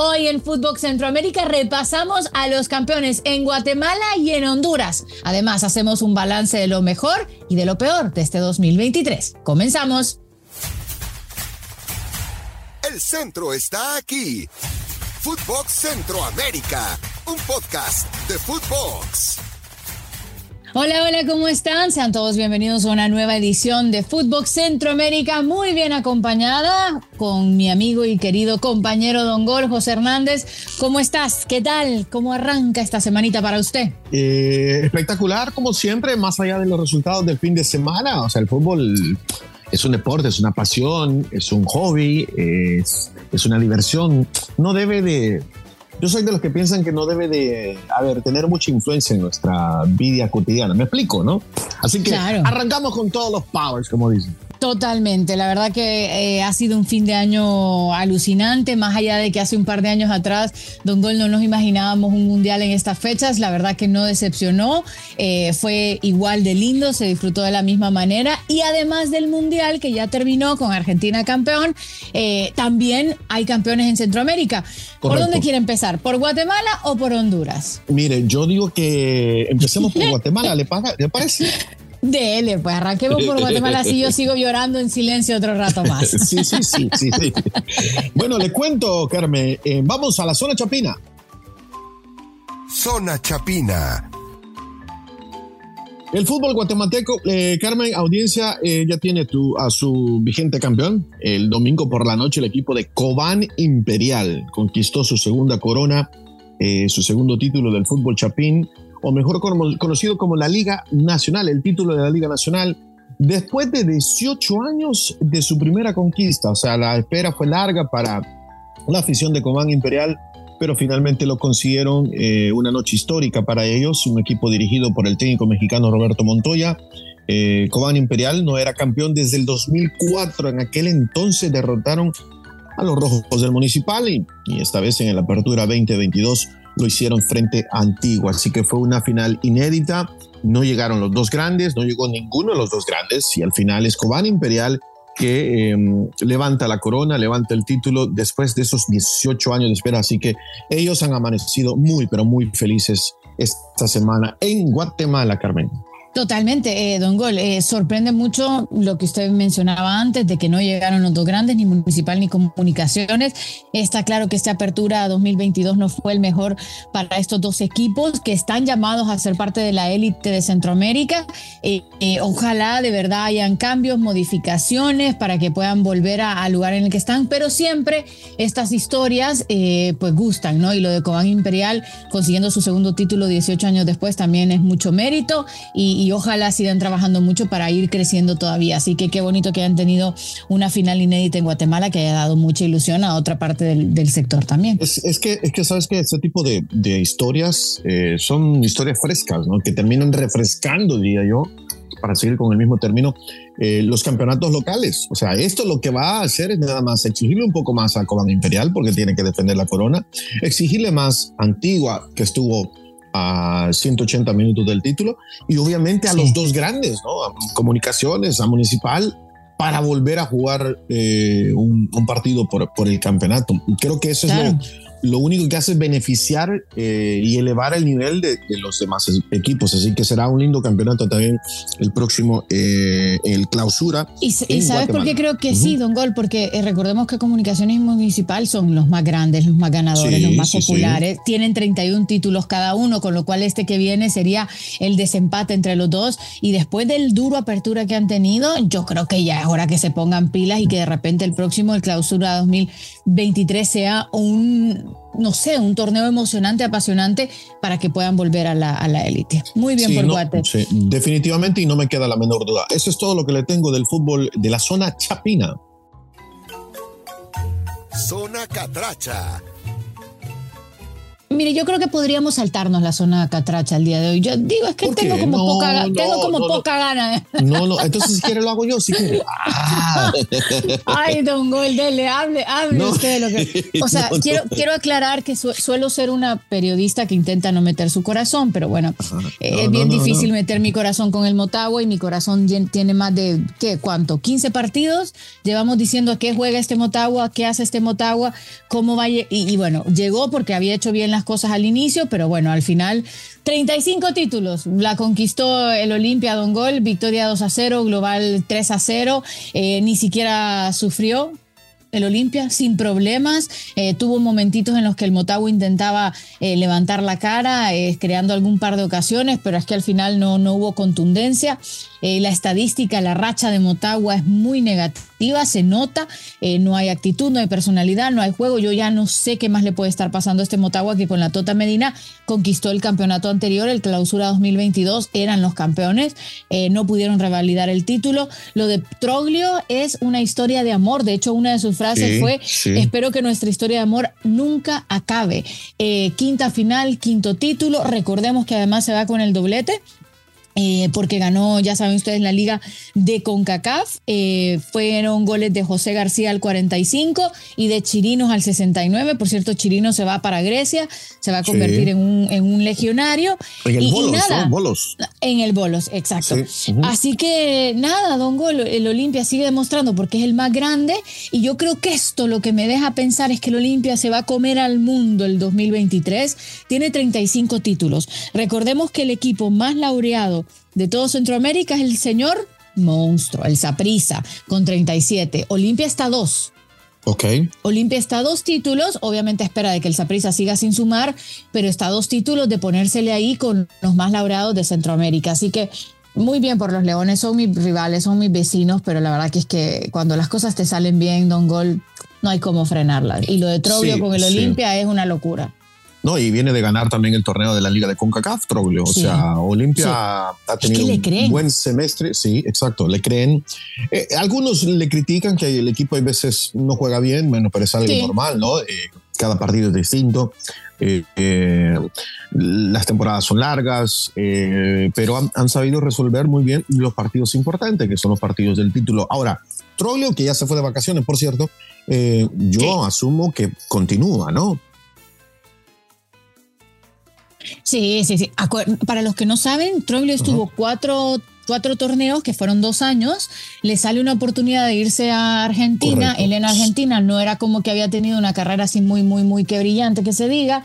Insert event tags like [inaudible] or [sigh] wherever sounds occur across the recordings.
Hoy en Fútbol Centroamérica repasamos a los campeones en Guatemala y en Honduras. Además, hacemos un balance de lo mejor y de lo peor de este 2023. Comenzamos. El centro está aquí. Footbox Centroamérica, un podcast de Footbox. Hola, hola, ¿cómo están? Sean todos bienvenidos a una nueva edición de Fútbol Centroamérica, muy bien acompañada con mi amigo y querido compañero Don Gol, José Hernández. ¿Cómo estás? ¿Qué tal? ¿Cómo arranca esta semanita para usted? Eh, espectacular, como siempre, más allá de los resultados del fin de semana. O sea, el fútbol es un deporte, es una pasión, es un hobby, es, es una diversión. No debe de yo soy de los que piensan que no debe de, a ver, tener mucha influencia en nuestra vida cotidiana. Me explico, ¿no? Así que arrancamos con todos los powers, como dicen. Totalmente, la verdad que eh, ha sido un fin de año alucinante, más allá de que hace un par de años atrás, Don Gol, no nos imaginábamos un mundial en estas fechas, la verdad que no decepcionó, eh, fue igual de lindo, se disfrutó de la misma manera y además del mundial que ya terminó con Argentina campeón, eh, también hay campeones en Centroamérica. ¿Por dónde quiere empezar? ¿Por Guatemala o por Honduras? Mire, yo digo que empecemos por [laughs] Guatemala, ¿le, ¿le parece? Dele, pues arranquemos por Guatemala, así yo sigo llorando en silencio otro rato más. [laughs] Sí, sí, sí, sí. Bueno, le cuento, Carmen, eh, vamos a la zona chapina. Zona chapina. El fútbol guatemalteco, eh, Carmen, audiencia, eh, ya tiene tu, a su vigente campeón. El domingo por la noche el equipo de Cobán Imperial conquistó su segunda corona, su segundo título del fútbol chapín o mejor conocido como la Liga Nacional, el título de la Liga Nacional, después de 18 años de su primera conquista. O sea, la espera fue larga para la afición de Comán Imperial, pero finalmente lo consiguieron eh, una noche histórica para ellos, un equipo dirigido por el técnico mexicano Roberto Montoya. Eh, Cobán Imperial no era campeón desde el 2004, en aquel entonces derrotaron a los rojos del municipal y, y esta vez en la apertura 2022 lo hicieron frente a Antigua. Así que fue una final inédita. No llegaron los dos grandes, no llegó ninguno de los dos grandes y al final es Cobán Imperial que em, levanta la corona, levanta el título después de esos 18 años de espera. Así que ellos han amanecido muy, pero muy felices esta semana en Guatemala, Carmen. Totalmente, eh, don Gol. Eh, sorprende mucho lo que usted mencionaba antes de que no llegaron los dos grandes, ni municipal ni comunicaciones. Está claro que esta apertura 2022 no fue el mejor para estos dos equipos que están llamados a ser parte de la élite de Centroamérica. Eh, ojalá de verdad hayan cambios, modificaciones para que puedan volver al lugar en el que están, pero siempre estas historias pues gustan, ¿no? Y lo de Cobán Imperial consiguiendo su segundo título 18 años después también es mucho mérito y ojalá sigan trabajando mucho para ir creciendo todavía. Así que qué bonito que hayan tenido una final inédita en Guatemala que haya dado mucha ilusión a otra parte del, sector también. Es, que, es que sabes que este tipo de, historias eh, son historias frescas, ¿no? que terminan refrescando, diría yo, para seguir con el mismo término, eh, los campeonatos locales. O sea, esto lo que va a hacer es nada más exigirle un poco más a Cobán Imperial porque tiene que defender la corona, exigirle más Antigua, que estuvo a 180 minutos del título y obviamente a los dos grandes, ¿no? A comunicaciones, a Municipal, para volver a jugar eh, un, partido por, por, el campeonato. Creo que eso es lo, lo único que hace es beneficiar eh, y elevar el nivel de, los demás equipos. Así que será un lindo campeonato también el próximo, eh, el clausura. Y, sabes por qué creo que sí, Don Gol, porque eh, recordemos que Comunicaciones Municipal son los más grandes, los más ganadores, los más populares. Tienen 31 títulos cada uno, con lo cual este que viene sería el desempate entre los dos. Y después del duro apertura que han tenido, yo creo que ya es hora que se pongan pilas y que de repente el próximo, el clausura 2023, sea un no sé, un torneo emocionante, apasionante para que puedan volver a la, élite. Muy bien por Guate. definitivamente y no me queda la menor duda. Eso es todo lo que le tengo del fútbol de la zona chapina. Zona catracha mire, yo creo que podríamos saltarnos la zona catracha el día de hoy. Yo digo, es que tengo como, poca, tengo como poca gana. ¿eh? No, no, entonces si quiere lo hago yo, si quiere. Ah. [laughs] Ay, don Gol, dele, hable, hable usted de lo que... O sea, [laughs] quiero, quiero aclarar que suelo ser una periodista que intenta no meter su corazón, pero bueno, es bien difícil meter mi corazón con el Motagua y mi corazón tiene más de, ¿qué? ¿Cuánto? 15 partidos. Llevamos diciendo a qué juega este Motagua, qué hace este Motagua, cómo va... Y, y bueno, llegó porque había hecho bien las cosas al inicio, pero bueno, al final 35 títulos. La conquistó el Olimpia Don Gol, victoria 2 a 0, global 3 a 0. Eh, ni siquiera sufrió el Olimpia sin problemas. Eh, tuvo momentitos en los que el Motagua intentaba eh, levantar la cara, creando algún par de ocasiones, pero es que al final no, no hubo contundencia. la estadística, la racha de Motagua es muy negativa se nota, eh, no hay actitud, no hay personalidad, no hay juego. Yo ya no sé qué más le puede estar pasando a este Motagua que con la Tota Medina conquistó el campeonato anterior, el clausura 2022, eran los campeones, eh, no pudieron revalidar el título. Lo de Troglio es una historia de amor, de hecho una de sus frases fue, espero que nuestra historia de amor nunca acabe. Eh, quinta final, quinto título, recordemos que además se va con el doblete. Eh, porque ganó, ya saben ustedes, la liga de CONCACAF. Eh, fueron goles de José García al 45 y de Chirinos al 69. Por cierto, Chirinos se va para Grecia, se va a convertir en, un, en, un, legionario. En el Bolos, nada, Bolos. En el Bolos, exacto. Así que nada, Don Golo, el Olimpia sigue demostrando porque es el más grande y yo creo que esto lo que me deja pensar es que el Olimpia se va a comer al mundo el 2023. Tiene 35 títulos. Recordemos que el equipo más laureado de todo Centroamérica es el señor monstruo, el Saprisa, con 37. Olimpia está a dos. Ok. Olimpia está a dos títulos, obviamente espera de que el Saprisa siga sin sumar, pero está a dos títulos de ponérsele ahí con los más laureados de Centroamérica. Así que muy bien por los Leones, son mis rivales, son mis vecinos, pero la verdad que es que cuando las cosas te salen bien, Don Gol, no hay cómo frenarlas. Y lo de Troglio con el Olimpia es una locura. No, y viene de ganar también el torneo de la Liga de CONCACAF, Troglio. O sea, Olimpia ha tenido un buen semestre. Sí, exacto, le creen. Eh, algunos le critican que el equipo a veces no juega bien, bueno, pero es algo normal, ¿no? Eh, cada partido es distinto. Eh, las temporadas son largas, pero han, han, sabido resolver muy bien los partidos importantes, que son los partidos del título. Ahora, Troglio, que ya se fue de vacaciones, por cierto, yo asumo que continúa, ¿no? Sí, sí, sí. Para los que no saben, Troglio estuvo cuatro, cuatro torneos, que fueron dos años. Le sale una oportunidad de irse a Argentina. Él en Argentina no era como que había tenido una carrera así muy, muy, muy que brillante que se diga.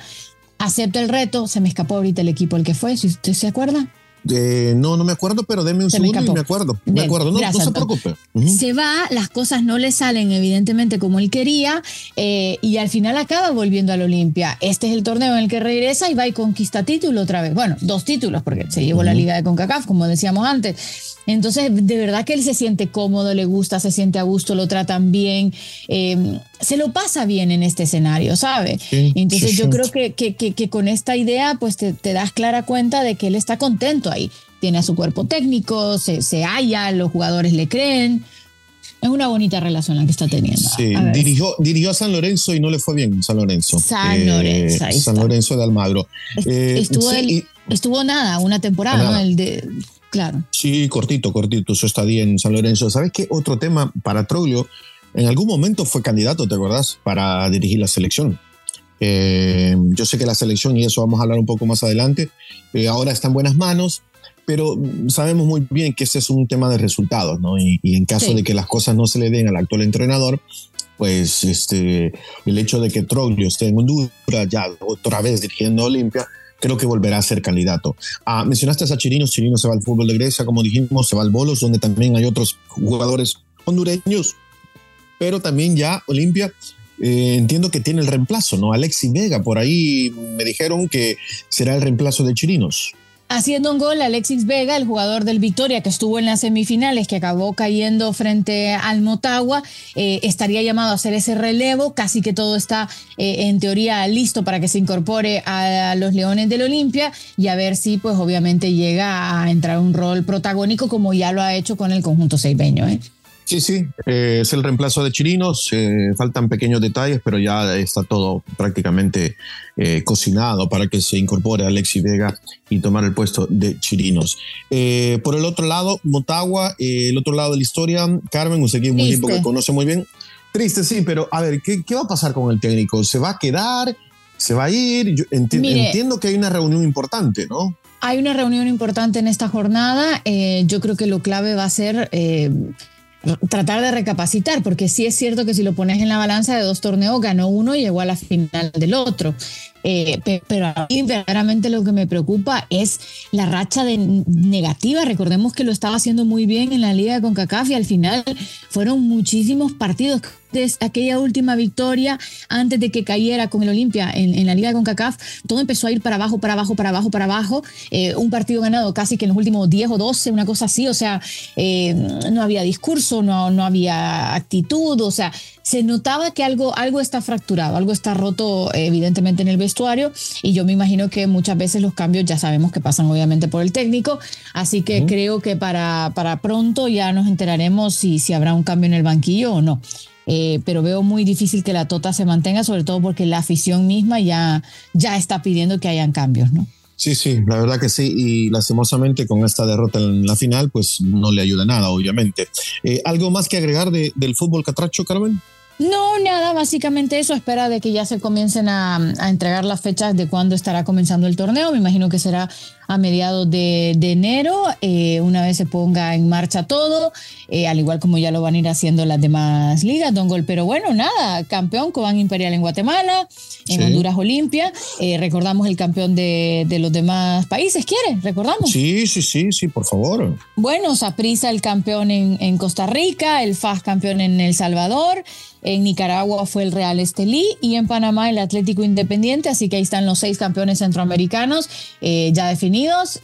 Acepta el reto. Se me escapó ahorita el equipo el que fue, si usted se acuerda no, no me acuerdo, pero deme un segundo y me acuerdo. Me acuerdo, no, se preocupe. Se va, las cosas no le salen evidentemente como él quería eh, y al final acaba volviendo al Olimpia. Este es el torneo en el que regresa y va y conquista título otra vez. Bueno, dos títulos porque se llevó la liga de CONCACAF, como decíamos antes. Entonces, de verdad que él se siente cómodo, le gusta, se siente a gusto, lo tratan bien, eh, se lo pasa bien en este escenario, ¿sabe? Entonces, yo creo que, que, con esta idea, pues te, das clara cuenta de que él está contento ahí. Tiene a su cuerpo técnico, se, se halla, los jugadores le creen. Es una bonita relación la que está teniendo. Sí, dirigió, dirigió a San Lorenzo y no le fue bien San Lorenzo. San Lorenzo. Eh, San Lorenzo de Almagro. Eh, estuvo, estuvo nada, una temporada, ¿no? El de, Claro. Sí, cortito, cortito, su estadía en San Lorenzo. ¿Sabes qué? Otro tema para Troglio, en algún momento fue candidato, ¿te acordás? Para dirigir la selección. Eh, yo sé que la selección, y eso vamos a hablar un poco más adelante, eh, ahora está en buenas manos, pero sabemos muy bien que ese es un tema de resultados, ¿no? Y, en caso de que las cosas no se le den al actual entrenador, pues este, el hecho de que Troglio esté en Honduras ya otra vez dirigiendo Olimpia, creo que volverá a ser candidato. Ah, mencionaste a Chirinos, Chirinos se va al fútbol de Grecia, como dijimos, se va al Bolos, donde también hay otros jugadores hondureños, pero también ya Olimpia eh, entiendo que tiene el reemplazo, ¿no? Alexi Vega, por ahí me dijeron que será el reemplazo de Chirinos. Haciendo un gol, Alexis Vega, el jugador del Victoria que estuvo en las semifinales, que acabó cayendo frente al Motagua, eh, estaría llamado a hacer ese relevo. Casi que todo está eh, en teoría listo para que se incorpore a, los Leones del Olimpia y a ver si, pues obviamente, llega a entrar un rol protagónico como ya lo ha hecho con el conjunto seibeño. ¿eh? Sí, sí, eh, es el reemplazo de Chirinos, eh, faltan pequeños detalles, pero ya está todo prácticamente eh, cocinado para que se incorpore Alexi Vega y tomar el puesto de Chirinos. por el otro lado, Motagua, el otro lado de la historia, Carmen, usted que es un equipo que conoce muy bien. Triste, sí, pero a ver, ¿qué, ¿qué, va a pasar con el técnico? ¿Se va a quedar? ¿Se va a ir? Yo entiendo que hay una reunión importante, ¿no? Hay una reunión importante en esta jornada. yo creo que lo clave va a ser tratar de recapacitar, porque sí es cierto que si lo pones en la balanza de dos torneos, ganó uno y llegó a la final del otro. Eh, pero a mí verdaderamente lo que me preocupa es la racha de negativa. Recordemos que lo estaba haciendo muy bien en la liga de CONCACAF y al final fueron muchísimos partidos aquella última victoria antes de que cayera con el Olimpia en, la Liga de CONCACAF, todo empezó a ir para abajo, para abajo, para abajo, para abajo. Eh, un partido ganado casi que en los últimos 10 o 12, una cosa así, o sea, eh, no había discurso, no, no había actitud, o sea, se notaba que algo, algo está fracturado, algo está roto evidentemente en el vestuario y yo me imagino que muchas veces los cambios ya sabemos que pasan obviamente por el técnico, así que creo que para, para pronto ya nos enteraremos si, si habrá un cambio en el banquillo o no. Eh, pero veo muy difícil que la Tota se mantenga, sobre todo porque la afición misma ya, ya está pidiendo que hayan cambios, ¿no? Sí, sí, la verdad que sí, y lastimosamente con esta derrota en la final, pues no le ayuda nada, obviamente. Eh, ¿Algo más que agregar del fútbol catracho, Carmen? No, nada, básicamente eso. Espera de que ya se comiencen a, entregar las fechas de cuándo estará comenzando el torneo. Me imagino que será a mediados de, enero, eh, una vez se ponga en marcha todo, eh, al igual como ya lo van a ir haciendo las demás ligas, Don Gol. Pero bueno, nada, campeón Cobán Imperial en Guatemala, en Honduras Olimpia. Eh, recordamos el campeón de, los demás países, ¿quiere? ¿Recordamos? Sí, sí, sí, sí, por favor. Bueno, Saprisa el campeón en, en Costa Rica, el FAS campeón en El Salvador. En Nicaragua fue el Real Estelí y en Panamá el Atlético Independiente. Así que ahí están los seis campeones centroamericanos eh, ya definidos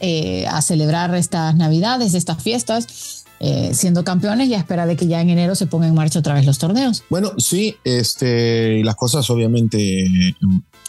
eh, a celebrar estas Navidades, estas fiestas. Eh, siendo campeones y a espera de que ya en enero se pongan en marcha otra vez los torneos. Bueno, sí, este, las cosas obviamente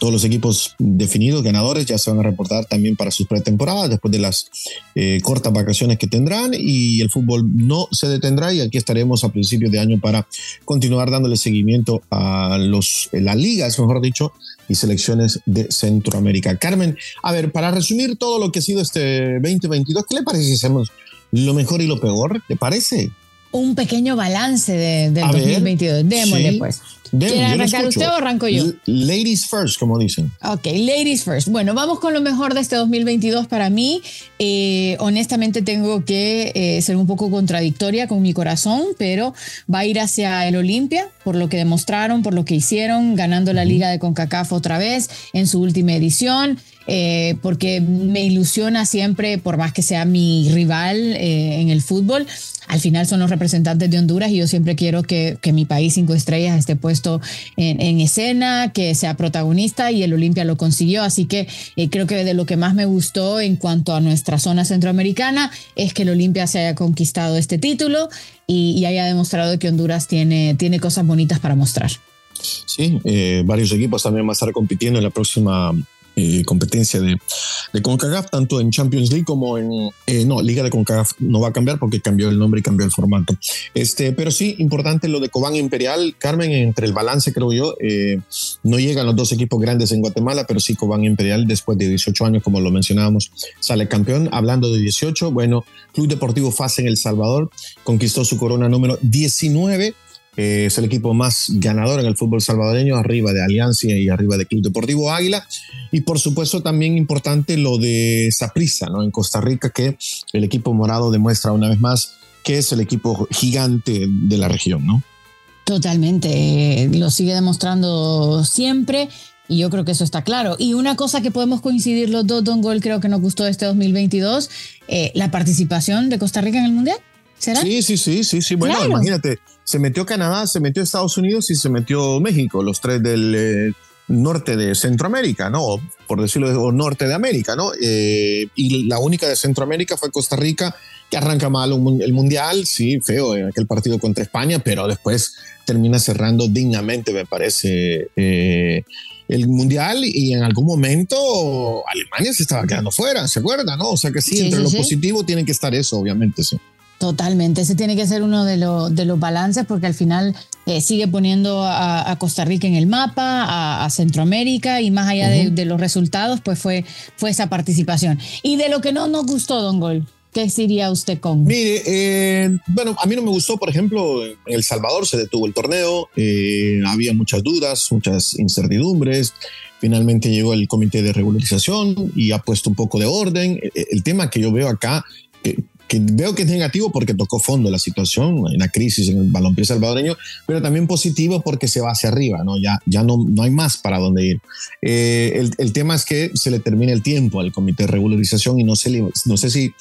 todos los equipos definidos, ganadores, ya se van a reportar también para sus pretemporadas después de las eh, cortas vacaciones que tendrán y el fútbol no se detendrá y aquí estaremos a principios de año para continuar dándole seguimiento a los, las ligas, mejor dicho, y selecciones de Centroamérica. Carmen, a ver, para resumir todo lo que ha sido este 2022, ¿qué le parece si hacemos lo mejor y lo peor? ¿Te parece? Un pequeño balance de, del 2022. Démosle, pues. ¿Quiere arrancar usted o arranco yo? Ladies first, como dicen. Ok, ladies first. Bueno, vamos con lo mejor de este 2022 para mí. Eh, honestamente tengo que eh, ser un poco contradictoria con mi corazón, pero va a ir hacia el Olimpia por lo que demostraron, por lo que hicieron, ganando la Liga de CONCACAF otra vez en su última edición. Eh, porque me ilusiona siempre, por más que sea mi rival en el fútbol, al final son los representantes de Honduras y yo siempre quiero que, mi país cinco estrellas esté puesto en, escena, que sea protagonista y el Olimpia lo consiguió. Así que eh, creo que de lo que más me gustó en cuanto a nuestra zona centroamericana es que el Olimpia se haya conquistado este título y, haya demostrado que Honduras tiene, tiene cosas bonitas para mostrar. Sí, eh, varios equipos también van a estar compitiendo en la próxima competencia de, de, CONCACAF, tanto en Champions League como en, eh, no, Liga de CONCACAF no va a cambiar porque cambió el nombre y cambió el formato. Este, pero sí, importante lo de Cobán Imperial, Carmen, entre el balance creo yo, eh, no llegan los dos equipos grandes en Guatemala, pero sí Cobán Imperial después de 18 años, como lo mencionábamos, sale campeón. Hablando de 18, bueno, Club Deportivo FAS en El Salvador conquistó su corona número 19 eh, es el equipo más ganador en el fútbol salvadoreño, arriba de Alianza y arriba de Club Deportivo Águila. Y por supuesto también importante lo de Saprissa, ¿no? En Costa Rica, que el equipo morado demuestra una vez más que es el equipo gigante de la región, ¿no? Totalmente, lo sigue demostrando siempre. Y yo creo que eso está claro. Y una cosa que podemos coincidir los dos, Don Gol, creo que nos gustó este 2022, eh, la participación de Costa Rica en el Mundial. Sí, sí, sí, sí, sí. Bueno, imagínate, se metió Canadá, se metió Estados Unidos y se metió México, los tres del eh, norte de Centroamérica, ¿no? Por decirlo, o norte de América, ¿no? Eh, y la única de Centroamérica fue Costa Rica, que arranca mal el Mundial, sí, feo en aquel partido contra España, pero después termina cerrando dignamente, me parece. Eh, el mundial y en algún momento Alemania se estaba quedando fuera, ¿se acuerdan? ¿no? O sea que sí, entre lo positivo tiene que estar eso, obviamente, sí. Totalmente, ese tiene que ser uno de, de los balances porque al final eh, sigue poniendo a, Costa Rica en el mapa, a, Centroamérica y más allá de, los resultados, pues fue, fue esa participación. Y de lo que no nos gustó, Don Gol, ¿qué diría usted con? Mire, eh, bueno, a mí no me gustó, por ejemplo, en El Salvador se detuvo el torneo, eh, había muchas dudas, muchas incertidumbres. Finalmente llegó el comité de regularización y ha puesto un poco de orden. El, tema que yo veo acá, que veo que es negativo porque tocó fondo la situación, la crisis en el balompié salvadoreño, pero también positivo porque se va hacia arriba, ¿no? Ya, ya no, no hay más para dónde ir. Eh, el, el, tema es que se le termina el tiempo al comité de regularización y no, sé, no sé si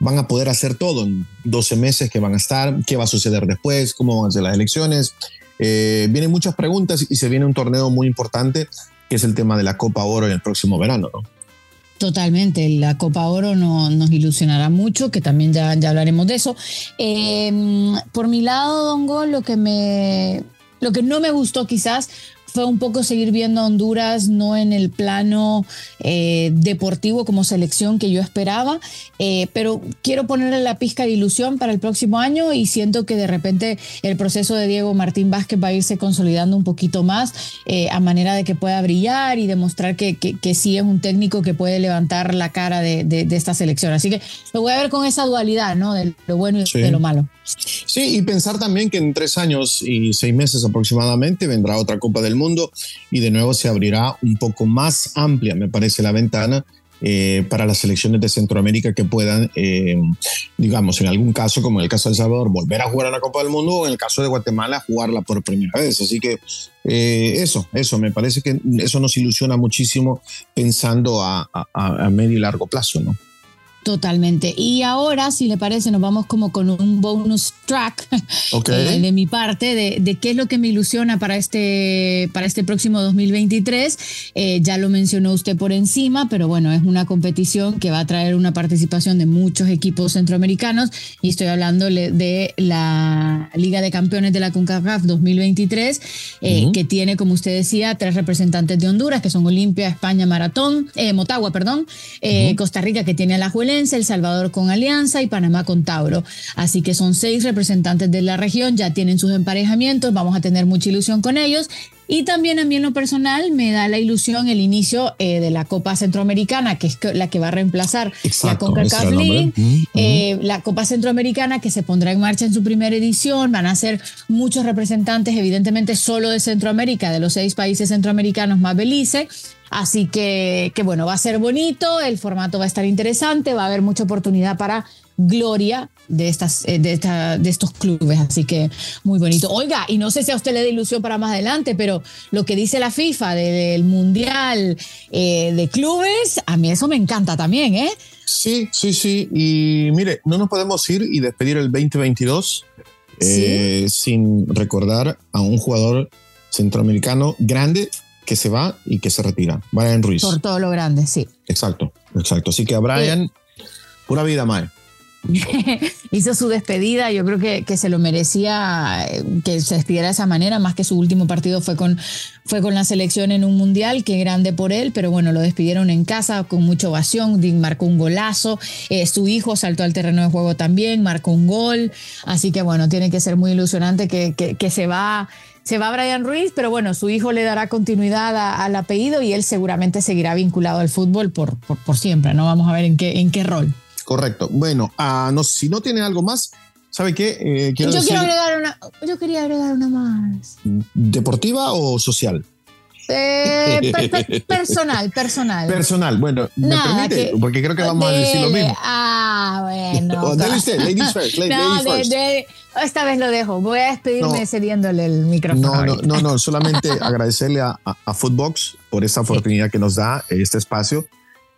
van a poder hacer todo en 12 meses que van a estar, qué va a suceder después, cómo van a ser las elecciones. Eh, vienen muchas preguntas y se viene un torneo muy importante que es el tema de la Copa Oro en el próximo verano, ¿no? Totalmente, la Copa Oro no, nos ilusionará mucho, que también ya, ya hablaremos de eso. Em, por mi lado, Dongo, lo que me, lo que no me gustó quizás fue un poco seguir viendo a Honduras no en el plano eh, deportivo como selección que yo esperaba, eh, pero quiero ponerle la pizca de ilusión para el próximo año y siento que de repente el proceso de Diego Martín Vázquez va a irse consolidando un poquito más eh, a manera de que pueda brillar y demostrar que, que, sí es un técnico que puede levantar la cara de, de, esta selección. Así que lo voy a ver con esa dualidad, ¿no? De lo bueno y de lo malo. Sí, y pensar también que en tres años y seis meses aproximadamente vendrá otra Copa del Mundo y de nuevo se abrirá un poco más amplia, me parece, la ventana eh, para las selecciones de Centroamérica que puedan, eh, digamos, en algún caso, como en el caso de El Salvador, volver a jugar a la Copa del Mundo o en el caso de Guatemala, jugarla por primera vez. Así que eh, eso, eso, me parece que eso nos ilusiona muchísimo pensando a, a medio y largo plazo, ¿no? Totalmente. Y ahora, si le parece, nos vamos como con un bonus track [laughs] eh, de mi parte de, qué es lo que me ilusiona para este, para este próximo 2023. Eh, ya lo mencionó usted por encima, pero bueno, es una competición que va a traer una participación de muchos equipos centroamericanos y estoy hablando de la Liga de Campeones de la CONCACAF 2023, eh, que tiene, como usted decía, tres representantes de Honduras, que son Olimpia, España, Maratón, Motagua, perdón, Costa Rica, que tiene a la El Salvador con Alianza y Panamá con Tauro. Así que son seis representantes de la región, ya tienen sus emparejamientos, vamos a tener mucha ilusión con ellos. Y también a mí en lo personal me da la ilusión el inicio eh, de la Copa Centroamericana, que es la que va a reemplazar la CONCACAF League, eh, la Copa Centroamericana que se pondrá en marcha en su primera edición. Van a ser muchos representantes, evidentemente solo de Centroamérica, de los seis países centroamericanos más Belice. Así que, que bueno, va a ser bonito, el formato va a estar interesante, va a haber mucha oportunidad para gloria de, estas, eh, de, de, estos clubes. Así que muy bonito. Oiga, y no sé si a usted le da ilusión para más adelante, pero lo que dice la FIFA del Mundial eh, de Clubes, a mí eso me encanta también, ¿eh? Sí, sí, sí. Y mire, no nos podemos ir y despedir el 2022 eh, sin recordar a un jugador centroamericano grande que se va y que se retira. Brian Ruiz. Por todo lo grande, sí. Exacto, exacto. Así que a Brian, pura vida, Mae. [laughs] hizo su despedida, yo creo que, que, se lo merecía eh, que se despidiera de esa manera, más que su último partido fue con, fue con la selección en un mundial, que grande por él, pero bueno, lo despidieron en casa con mucha ovación, marcó un golazo, eh, su hijo saltó al terreno de juego también, marcó un gol, así que bueno, tiene que ser muy ilusionante que, que, se va se va Brian Ruiz, pero bueno, su hijo le dará continuidad al apellido y él seguramente seguirá vinculado al fútbol por, por, por siempre, ¿no? Vamos a ver en qué, en qué rol. Correcto. Bueno, uh, no, si no tiene algo más, ¿sabe qué? Eh, quiero yo, quiero agregar una, yo quería agregar una más. ¿Deportiva o social? Eh, [laughs] personal, personal. Personal, bueno, me permite, porque creo que vamos a decir lo mismo. Ah, bueno. [laughs] ladies first, ladies first. [laughs] esta vez lo dejo. Voy a despedirme cediéndole el micrófono. No, no, no, solamente agradecerle a, a, Footbox por esa oportunidad que nos da este espacio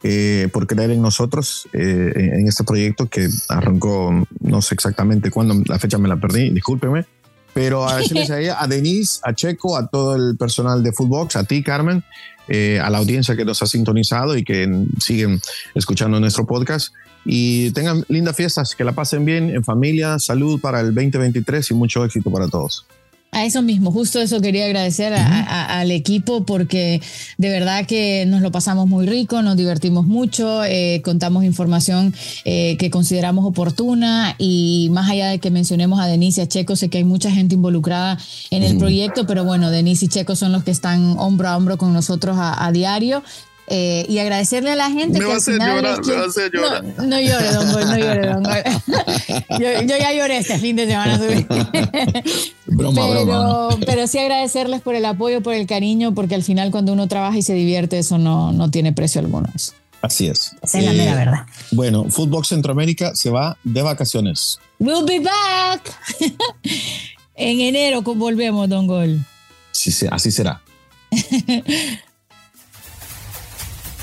eh, por creer en nosotros, eh, en este proyecto que arrancó, no sé exactamente cuándo, la fecha me la perdí, discúlpeme, pero a [laughs] ella, a Denise, a Checo, a todo el personal de Footbox, a ti, Carmen, eh, a la audiencia que nos ha sintonizado y que siguen escuchando nuestro podcast. Y tengan lindas fiestas, que la pasen bien en familia, salud para el 2023 y mucho éxito para todos. A eso mismo, justo eso quería agradecer al equipo porque de verdad que nos lo pasamos muy rico, nos divertimos mucho, eh, contamos información eh, que consideramos oportuna y más allá de que mencionemos a Denise y a Checo, sé que hay mucha gente involucrada en el proyecto, pero bueno, Denise y Checo son los que están hombro a hombro con nosotros a diario eh, y agradecerle a la gente me que al final llorar, me va a hacer llorar. No, no llore, don Goy, no llore, don Goy. [laughs] yo, yo, ya lloré este fin de semana. [laughs] broma, pero, broma. Pero sí agradecerles por el apoyo, por el cariño, porque al final cuando uno trabaja y se divierte, eso no, no tiene precio alguno. Eso. Así es. Esa es la mera eh, verdad. Bueno, Footbox Centroamérica se va de vacaciones. We'll be back. [laughs] en enero volvemos, Don Gol. Sí, sí, así será.